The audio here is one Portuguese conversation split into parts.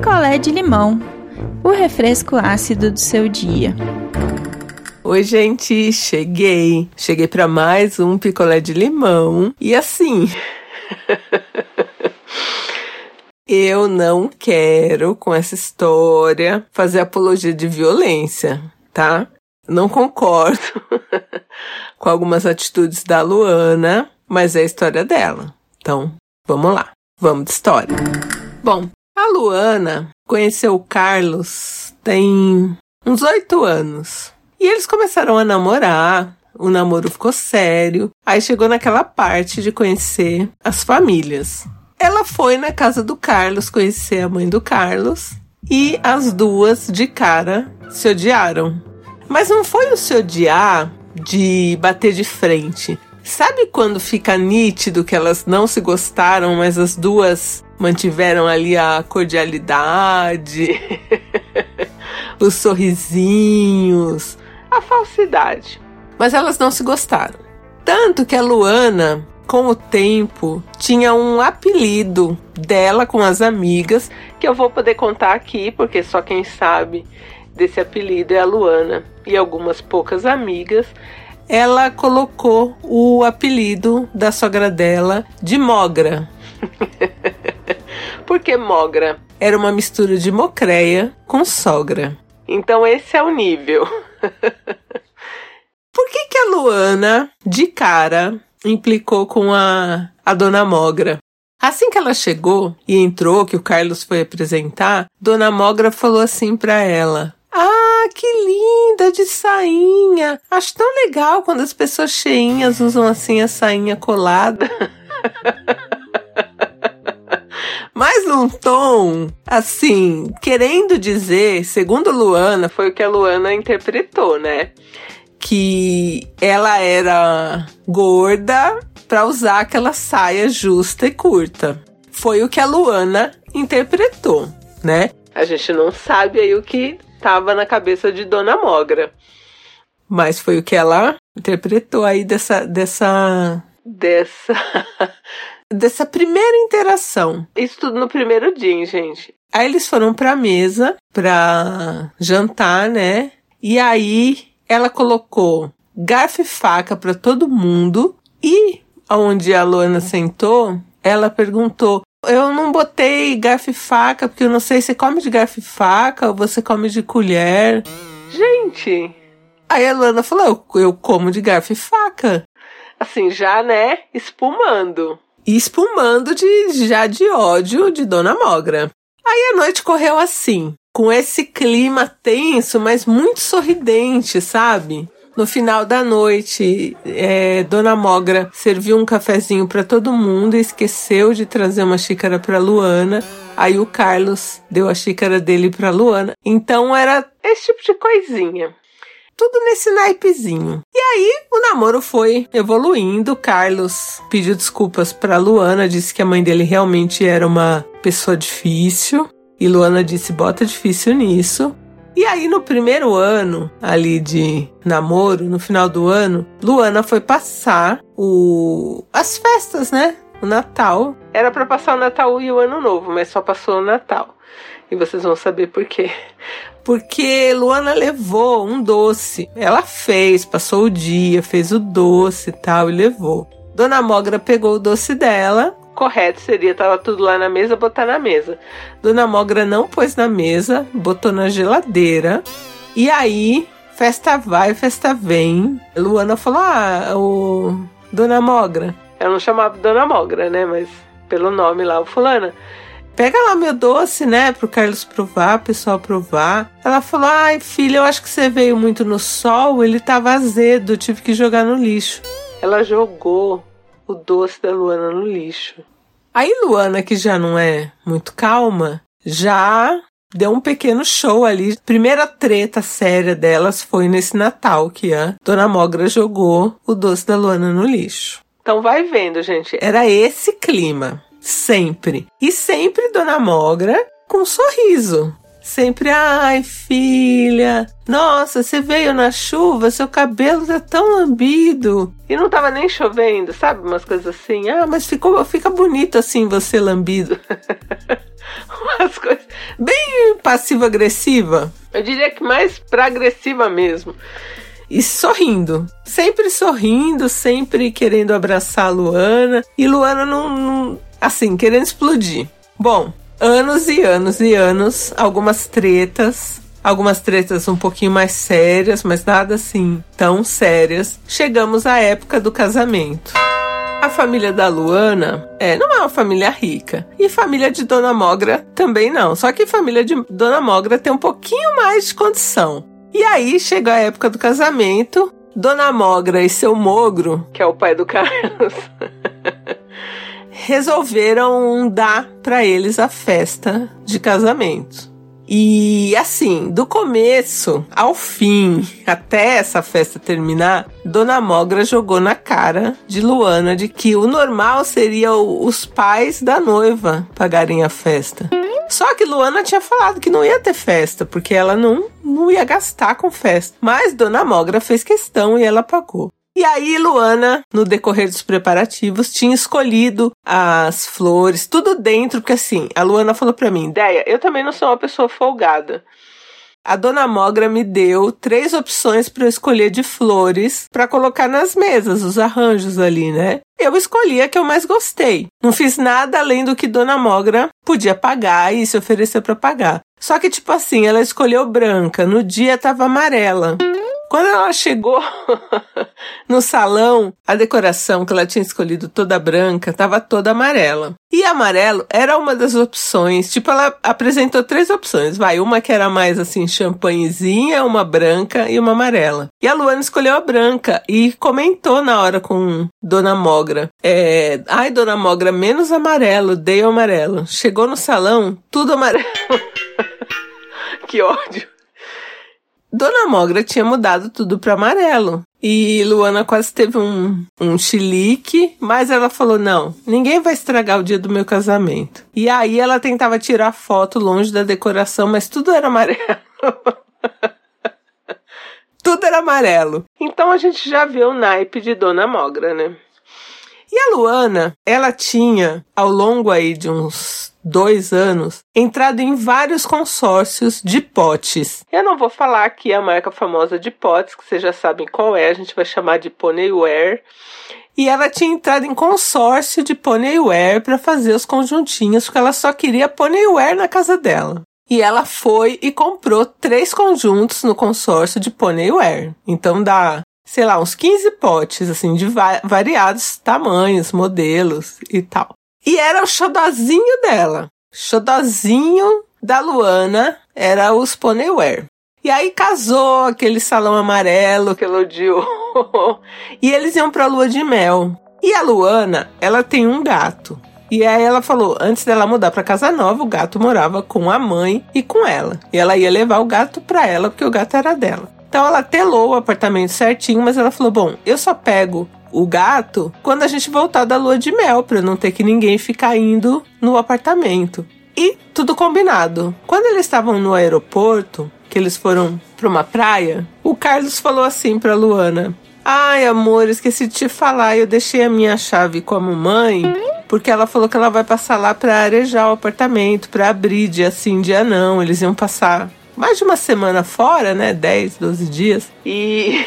picolé de limão, o refresco ácido do seu dia. Oi, gente, cheguei. Cheguei para mais um picolé de limão. E assim, eu não quero com essa história fazer apologia de violência, tá? Não concordo com algumas atitudes da Luana, mas é a história dela. Então, vamos lá. Vamos de história. Bom, a Luana conheceu o Carlos tem uns oito anos. E eles começaram a namorar, o namoro ficou sério. Aí chegou naquela parte de conhecer as famílias. Ela foi na casa do Carlos conhecer a mãe do Carlos e as duas de cara se odiaram. Mas não foi o se odiar de bater de frente. Sabe quando fica nítido que elas não se gostaram, mas as duas mantiveram ali a cordialidade, os sorrisinhos, a falsidade. Mas elas não se gostaram. Tanto que a Luana, com o tempo, tinha um apelido dela com as amigas, que eu vou poder contar aqui, porque só quem sabe desse apelido é a Luana e algumas poucas amigas. Ela colocou o apelido da sogra dela de Mogra. Porque mogra era uma mistura de mocreia com sogra. Então esse é o nível. Por que, que a Luana, de cara, implicou com a, a dona Mogra? Assim que ela chegou e entrou, que o Carlos foi apresentar, Dona Mogra falou assim para ela: Ah, que linda de sainha! Acho tão legal quando as pessoas cheinhas usam assim a sainha colada. mas num tom assim, querendo dizer, segundo Luana, foi o que a Luana interpretou, né? Que ela era gorda para usar aquela saia justa e curta. Foi o que a Luana interpretou, né? A gente não sabe aí o que estava na cabeça de Dona Mogra. Mas foi o que ela interpretou aí dessa dessa dessa dessa primeira interação. Isso tudo no primeiro dia, gente. Aí eles foram pra mesa pra jantar, né? E aí ela colocou garfo e faca para todo mundo e onde a Luana sentou, ela perguntou: "Eu não botei garfo e faca porque eu não sei se come de garfo e faca ou você come de colher". Gente, aí a Luana falou: "Eu, eu como de garfo e faca". Assim, já, né, espumando e espumando de já de ódio de Dona Mogra. Aí a noite correu assim, com esse clima tenso, mas muito sorridente, sabe? No final da noite, é, Dona Mogra serviu um cafezinho para todo mundo e esqueceu de trazer uma xícara para Luana. Aí o Carlos deu a xícara dele para Luana. Então era esse tipo de coisinha tudo nesse naipezinho. E aí o namoro foi evoluindo. Carlos pediu desculpas para Luana, disse que a mãe dele realmente era uma pessoa difícil. E Luana disse: bota difícil nisso. E aí, no primeiro ano ali de namoro, no final do ano, Luana foi passar o... as festas, né? O Natal. Era para passar o Natal e o Ano Novo, mas só passou o Natal. E vocês vão saber por quê porque Luana levou um doce. Ela fez, passou o dia, fez o doce e tal e levou. Dona Mogra pegou o doce dela. Correto seria, tava tudo lá na mesa, botar na mesa. Dona Mogra não pôs na mesa, botou na geladeira. E aí, festa vai, festa vem. Luana falou: Ah, o Dona Mogra. Ela não chamava Dona Mogra, né? Mas pelo nome lá, o fulana pega lá meu doce, né, pro Carlos provar, o pessoal provar. Ela falou: ai, filha, eu acho que você veio muito no sol, ele tava azedo, tive que jogar no lixo. Ela jogou o doce da Luana no lixo. Aí Luana, que já não é muito calma, já deu um pequeno show ali. Primeira treta séria delas foi nesse Natal que a Dona Mogra jogou o doce da Luana no lixo. Então vai vendo, gente. Era esse clima. Sempre. E sempre Dona Mogra com um sorriso. Sempre, ai filha, nossa, você veio na chuva, seu cabelo tá tão lambido. E não tava nem chovendo, sabe? Umas coisas assim. Ah, mas ficou, fica bonito assim você lambido. As coisas bem passiva-agressiva. Eu diria que mais pra agressiva mesmo. E sorrindo. Sempre sorrindo, sempre querendo abraçar a Luana. E Luana não, não assim, querendo explodir. Bom, anos e anos e anos, algumas tretas, algumas tretas um pouquinho mais sérias, mas nada assim tão sérias. Chegamos à época do casamento. A família da Luana é, não é uma família rica. E família de Dona Mogra também não. Só que família de Dona Mogra tem um pouquinho mais de condição. E aí chegou a época do casamento. Dona Mogra e seu mogro, que é o pai do Carlos, resolveram dar para eles a festa de casamento. E assim, do começo ao fim, até essa festa terminar, Dona Mogra jogou na cara de Luana de que o normal seria os pais da noiva pagarem a festa. Só que Luana tinha falado que não ia ter festa, porque ela não, não ia gastar com festa. Mas Dona Mogra fez questão e ela pagou. E aí, Luana, no decorrer dos preparativos, tinha escolhido as flores, tudo dentro, porque assim, a Luana falou para mim, ideia, eu também não sou uma pessoa folgada. A dona Mogra me deu três opções para eu escolher de flores para colocar nas mesas, os arranjos ali, né? Eu escolhi a que eu mais gostei. Não fiz nada além do que dona Mogra podia pagar e se ofereceu para pagar. Só que tipo assim, ela escolheu branca, no dia tava amarela. Quando ela chegou no salão, a decoração que ela tinha escolhido toda branca estava toda amarela. E amarelo era uma das opções. Tipo, ela apresentou três opções. Vai, uma que era mais assim, champanhezinha, uma branca e uma amarela. E a Luana escolheu a branca e comentou na hora com Dona Mogra. É, Ai, Dona Mogra, menos amarelo, dei o amarelo. Chegou no salão, tudo amarelo. que ódio. Dona Mogra tinha mudado tudo para amarelo. E Luana quase teve um, um chilique, mas ela falou: não, ninguém vai estragar o dia do meu casamento. E aí ela tentava tirar foto longe da decoração, mas tudo era amarelo. tudo era amarelo. Então a gente já vê o naipe de Dona Mogra, né? E a Luana, ela tinha, ao longo aí de uns dois anos, entrado em vários consórcios de potes. Eu não vou falar aqui a marca famosa de potes, que vocês já sabem qual é, a gente vai chamar de Ponyware. E ela tinha entrado em consórcio de Ponyware para fazer os conjuntinhos, porque ela só queria Ponyware na casa dela. E ela foi e comprou três conjuntos no consórcio de Ponyware. Então dá, sei lá, uns 15 potes, assim, de variados tamanhos, modelos e tal. E era o xodozinho dela. Xodozinho da Luana era os Ponyware. E aí casou aquele salão amarelo que ela odiou. e eles iam pra lua de mel. E a Luana, ela tem um gato. E aí ela falou, antes dela mudar para casa nova, o gato morava com a mãe e com ela. E ela ia levar o gato para ela porque o gato era dela. Então ela telou o apartamento certinho, mas ela falou: "Bom, eu só pego o gato quando a gente voltar da lua de mel, para não ter que ninguém ficar indo no apartamento. E tudo combinado. Quando eles estavam no aeroporto, que eles foram para uma praia, o Carlos falou assim para Luana: Ai, amor, esqueci de te falar, eu deixei a minha chave com a mamãe, porque ela falou que ela vai passar lá para arejar o apartamento, para abrir dia sim, dia não. Eles iam passar mais de uma semana fora, né? 10, 12 dias. E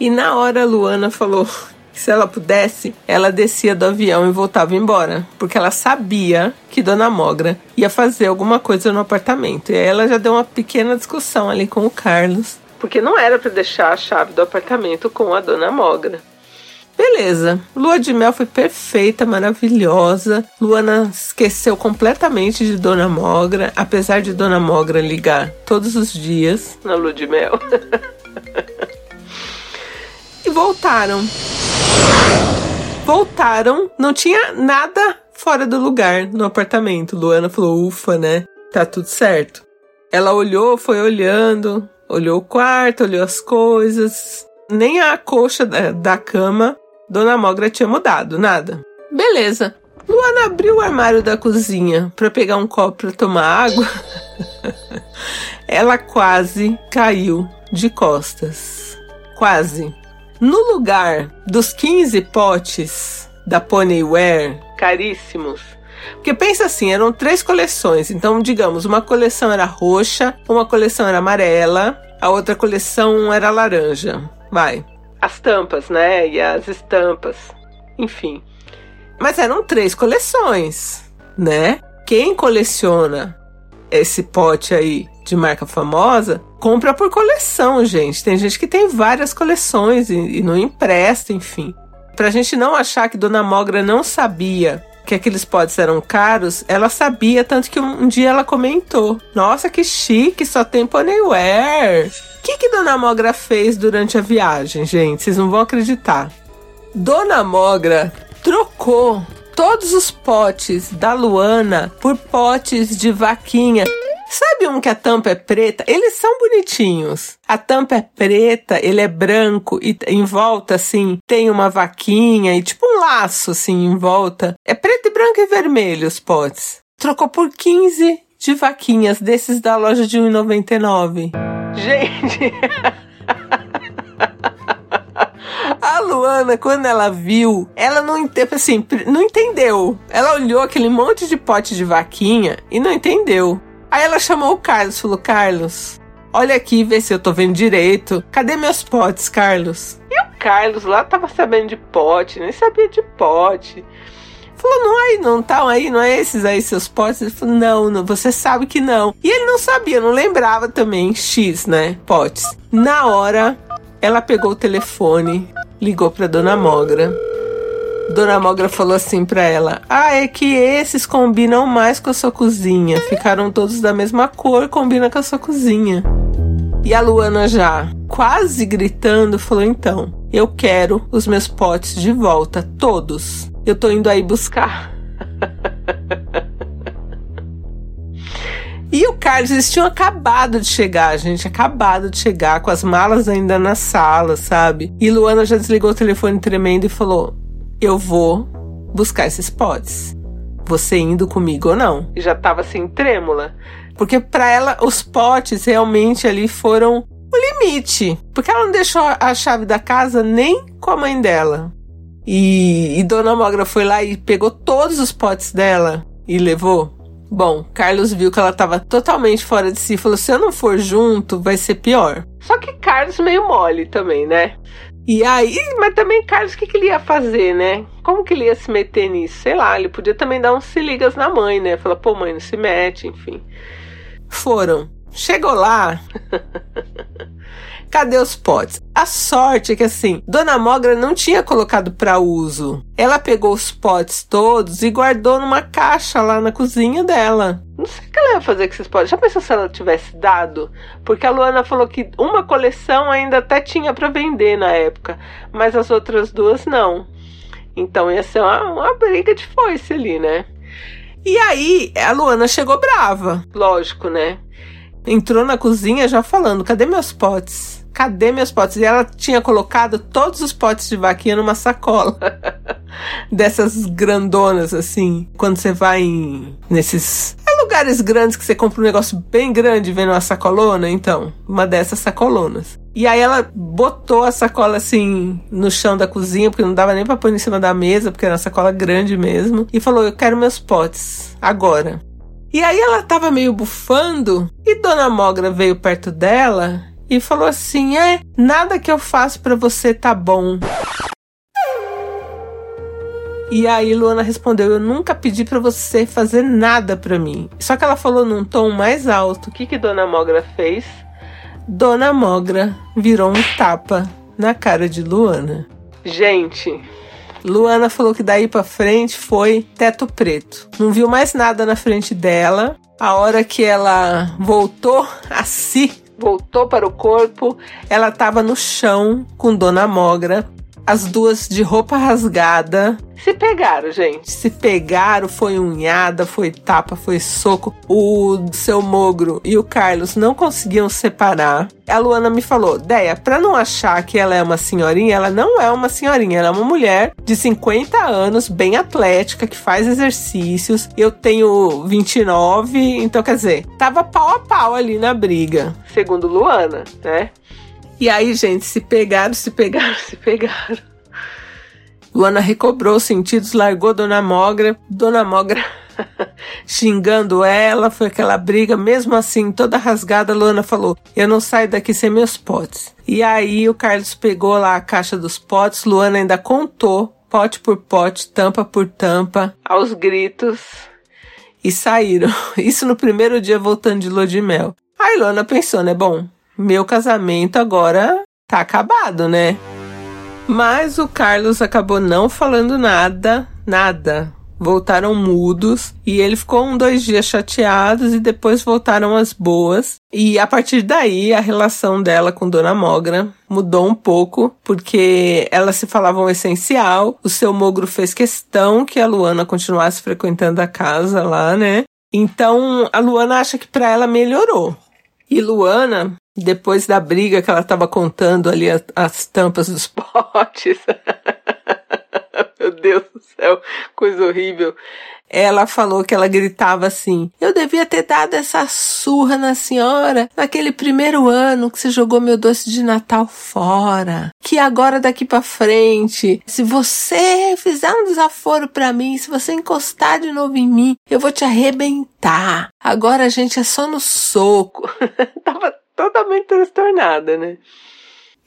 E na hora a Luana falou que se ela pudesse, ela descia do avião e voltava embora, porque ela sabia que Dona Mogra ia fazer alguma coisa no apartamento. E aí ela já deu uma pequena discussão ali com o Carlos, porque não era para deixar a chave do apartamento com a Dona Mogra. Beleza, lua de mel foi perfeita, maravilhosa. Luana esqueceu completamente de Dona Mogra, apesar de Dona Mogra ligar todos os dias na lua de mel. e voltaram. Voltaram, não tinha nada fora do lugar no apartamento. Luana falou: ufa, né? Tá tudo certo. Ela olhou, foi olhando, olhou o quarto, olhou as coisas. Nem a coxa da, da cama Dona Mogra tinha mudado, nada. Beleza. Luana abriu o armário da cozinha para pegar um copo para tomar água. Ela quase caiu de costas. Quase. No lugar dos 15 potes da Ponyware, caríssimos, Porque pensa assim, eram três coleções. Então, digamos, uma coleção era roxa, uma coleção era amarela, a outra coleção era laranja. Vai. As tampas, né? E as estampas. Enfim. Mas eram três coleções, né? Quem coleciona esse pote aí de marca famosa, compra por coleção, gente. Tem gente que tem várias coleções e, e não empresta, enfim. Pra gente não achar que Dona Mogra não sabia que aqueles potes eram caros, ela sabia, tanto que um, um dia ela comentou: Nossa, que chique, só tem Ponyware. Que, que Dona Mogra fez durante a viagem, gente? Vocês não vão acreditar. Dona Mogra trocou todos os potes da Luana por potes de vaquinha. Sabe um que a tampa é preta? Eles são bonitinhos. A tampa é preta, ele é branco e em volta, assim, tem uma vaquinha e tipo um laço, assim, em volta. É preto e branco e vermelho os potes. Trocou por 15 de vaquinhas desses da loja de 1,99. Gente! A Luana, quando ela viu, ela não entendeu, assim, não entendeu. Ela olhou aquele monte de pote de vaquinha e não entendeu. Aí ela chamou o Carlos, falou: Carlos, olha aqui, vê se eu tô vendo direito. Cadê meus potes, Carlos? E o Carlos lá tava sabendo de pote, nem sabia de pote. Falou, não aí, não tá aí, não é esses aí seus potes? Ele falou, não, não, você sabe que não. E ele não sabia, não lembrava também, X, né, potes. Na hora, ela pegou o telefone, ligou pra Dona Mogra. Dona Mogra falou assim pra ela: Ah, é que esses combinam mais com a sua cozinha. Ficaram todos da mesma cor, combina com a sua cozinha. E a Luana já, quase gritando, falou: Então, eu quero os meus potes de volta, todos. Eu tô indo aí buscar. E o Carlos, eles tinham acabado de chegar, gente, acabado de chegar, com as malas ainda na sala, sabe? E Luana já desligou o telefone tremendo e falou: eu vou buscar esses potes. Você indo comigo ou não? E já tava assim, trêmula. Porque para ela, os potes realmente ali foram o limite. Porque ela não deixou a chave da casa nem com a mãe dela. E, e Dona Mogra foi lá e pegou todos os potes dela e levou. Bom, Carlos viu que ela estava totalmente fora de si e falou: se eu não for junto, vai ser pior. Só que Carlos meio mole também, né? E aí, mas também, Carlos, o que, que ele ia fazer, né? Como que ele ia se meter nisso? Sei lá, ele podia também dar uns se ligas na mãe, né? Falar, pô, mãe, não se mete, enfim. Foram. Chegou lá. Cadê os potes? A sorte é que assim, Dona Mogra não tinha colocado para uso. Ela pegou os potes todos e guardou numa caixa lá na cozinha dela. Não sei o que ela ia fazer com esses potes. Já pensou se ela tivesse dado? Porque a Luana falou que uma coleção ainda até tinha para vender na época, mas as outras duas não. Então ia ser uma, uma briga de foice ali, né? E aí, a Luana chegou brava, lógico, né? Entrou na cozinha já falando: cadê meus potes? cadê meus potes? E ela tinha colocado todos os potes de vaquinha numa sacola. Dessas grandonas, assim. Quando você vai em, nesses é lugares grandes que você compra um negócio bem grande vendo uma sacolona, então. Uma dessas sacolonas. E aí ela botou a sacola assim no chão da cozinha, porque não dava nem pra pôr em cima da mesa, porque era uma sacola grande mesmo. E falou: Eu quero meus potes, agora. E aí ela tava meio bufando, e Dona Mogra veio perto dela e falou assim: É, nada que eu faço para você tá bom. E aí Luana respondeu: Eu nunca pedi para você fazer nada para mim. Só que ela falou num tom mais alto. O que que Dona Mogra fez? Dona Mogra virou um tapa na cara de Luana. Gente, Luana falou que daí para frente foi teto preto. Não viu mais nada na frente dela. A hora que ela voltou a si, voltou para o corpo, ela estava no chão com Dona Mogra, as duas de roupa rasgada. Se pegaram, gente. Se pegaram, foi unhada, foi tapa, foi soco. O seu Mogro e o Carlos não conseguiam separar. A Luana me falou: Deia, pra não achar que ela é uma senhorinha, ela não é uma senhorinha, ela é uma mulher de 50 anos, bem atlética, que faz exercícios. Eu tenho 29, então quer dizer, tava pau a pau ali na briga, segundo Luana, né? E aí, gente, se pegaram, se pegaram, se pegaram. Luana recobrou os sentidos, largou Dona Mogra. Dona Mogra xingando ela, foi aquela briga. Mesmo assim, toda rasgada, Luana falou: Eu não saio daqui sem meus potes. E aí o Carlos pegou lá a caixa dos potes, Luana ainda contou, pote por pote, tampa por tampa, aos gritos. E saíram. Isso no primeiro dia voltando de lua de mel. Aí Luana pensou, né? Bom, meu casamento agora tá acabado, né? Mas o Carlos acabou não falando nada, nada. Voltaram mudos e ele ficou um, dois dias chateados e depois voltaram as boas. E a partir daí a relação dela com Dona Mogra mudou um pouco, porque elas se falavam essencial. O seu mogro fez questão que a Luana continuasse frequentando a casa lá, né? Então a Luana acha que para ela melhorou. E Luana depois da briga que ela estava contando ali as, as tampas dos potes. Meu Deus do céu, coisa horrível. Ela falou que ela gritava assim: Eu devia ter dado essa surra na senhora naquele primeiro ano que você jogou meu doce de Natal fora. Que agora daqui para frente, se você fizer um desaforo para mim, se você encostar de novo em mim, eu vou te arrebentar. Agora a gente é só no soco. Tava totalmente transtornada, né?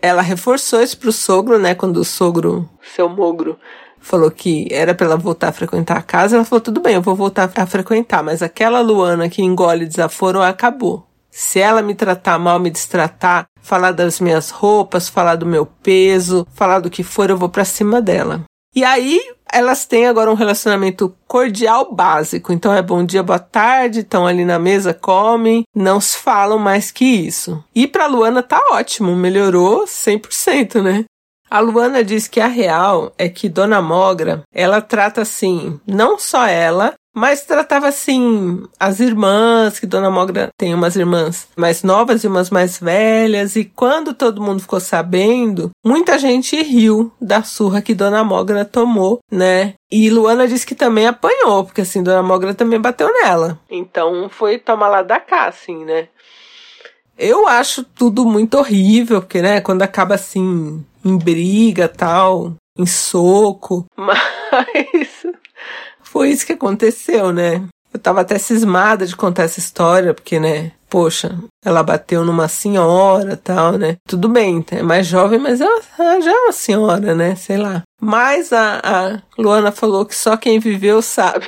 Ela reforçou isso pro sogro, né? Quando o sogro, seu mogro, falou que era para ela voltar a frequentar a casa, ela falou: tudo bem, eu vou voltar a frequentar, mas aquela Luana que engole desaforo acabou. Se ela me tratar mal, me destratar, falar das minhas roupas, falar do meu peso, falar do que for, eu vou para cima dela. E aí elas têm agora um relacionamento cordial básico. Então é bom dia, boa tarde, estão ali na mesa, comem, não se falam mais que isso. E para Luana tá ótimo, melhorou 100%, né? A Luana diz que a real é que Dona Mogra, ela trata assim, não só ela, mas tratava assim as irmãs, que Dona Mogra tem umas irmãs mais novas e umas mais velhas, e quando todo mundo ficou sabendo, muita gente riu da surra que Dona Mogra tomou, né? E Luana disse que também apanhou, porque assim, Dona Mogra também bateu nela. Então foi tomar lá da cá, assim, né? Eu acho tudo muito horrível, porque, né, quando acaba assim, em briga tal, em soco. Mas foi isso que aconteceu, né? Eu tava até cismada de contar essa história, porque, né, poxa, ela bateu numa senhora tal, né? Tudo bem, é mais jovem, mas ela, ela já é uma senhora, né? Sei lá. Mas a, a Luana falou que só quem viveu sabe.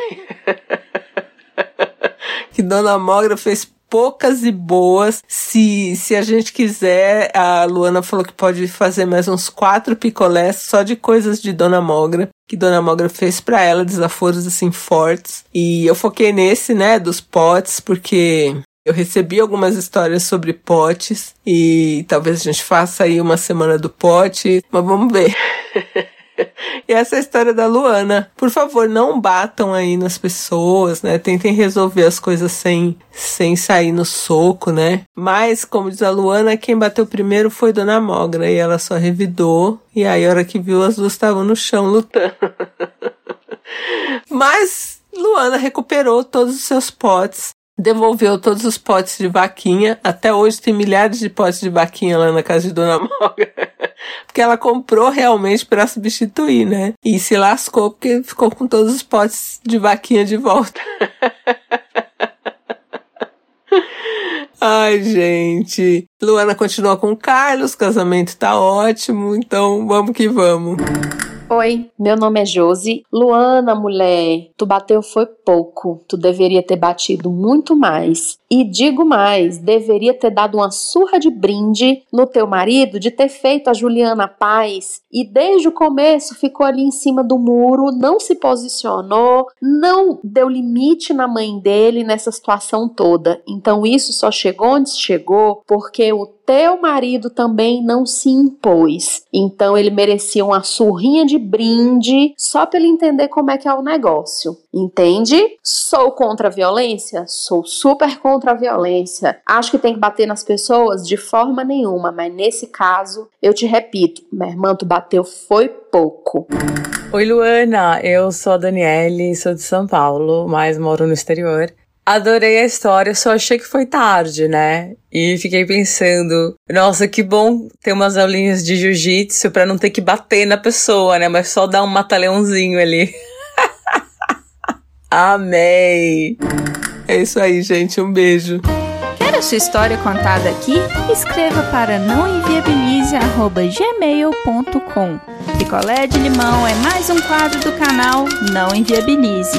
que Dona Mogra fez poucas e boas. Se, se a gente quiser, a Luana falou que pode fazer mais uns quatro picolés só de coisas de Dona Mogra. Que Dona Mogra fez para ela, desaforos assim fortes. E eu foquei nesse, né, dos potes, porque eu recebi algumas histórias sobre potes e talvez a gente faça aí uma semana do pote, mas vamos ver. e essa é a história da Luana. Por favor, não batam aí nas pessoas, né? Tentem resolver as coisas sem, sem sair no soco, né? Mas, como diz a Luana, quem bateu primeiro foi Dona Mogra e ela só revidou. E aí, a hora que viu, as duas estavam no chão lutando. Mas Luana recuperou todos os seus potes devolveu todos os potes de vaquinha. Até hoje tem milhares de potes de vaquinha lá na casa de Dona Moga. porque ela comprou realmente para substituir, né? E se lascou porque ficou com todos os potes de vaquinha de volta. Ai, gente. Luana continua com o Carlos, casamento tá ótimo, então vamos que vamos. Oi, meu nome é Josi. Luana, mulher, tu bateu foi pouco. Tu deveria ter batido muito mais. E digo mais, deveria ter dado uma surra de brinde no teu marido de ter feito a Juliana Paz e desde o começo ficou ali em cima do muro, não se posicionou, não deu limite na mãe dele nessa situação toda. Então isso só chegou onde chegou porque o teu marido também não se impôs. Então ele merecia uma surrinha de brinde só para ele entender como é que é o negócio. Entende? Sou contra a violência? Sou super contra a violência. Acho que tem que bater nas pessoas de forma nenhuma, mas nesse caso, eu te repito, minha irmã, tu bateu foi pouco. Oi, Luana, eu sou a Daniele, sou de São Paulo, mas moro no exterior. Adorei a história, só achei que foi tarde, né? E fiquei pensando, nossa, que bom ter umas aulinhas de jiu-jitsu pra não ter que bater na pessoa, né? Mas só dar um mata-leãozinho ali. Amei! É isso aí, gente. Um beijo. Quer a sua história contada aqui? Escreva para nãoenviabilize.gmail.com Picolé de limão é mais um quadro do canal Não Enviabilize.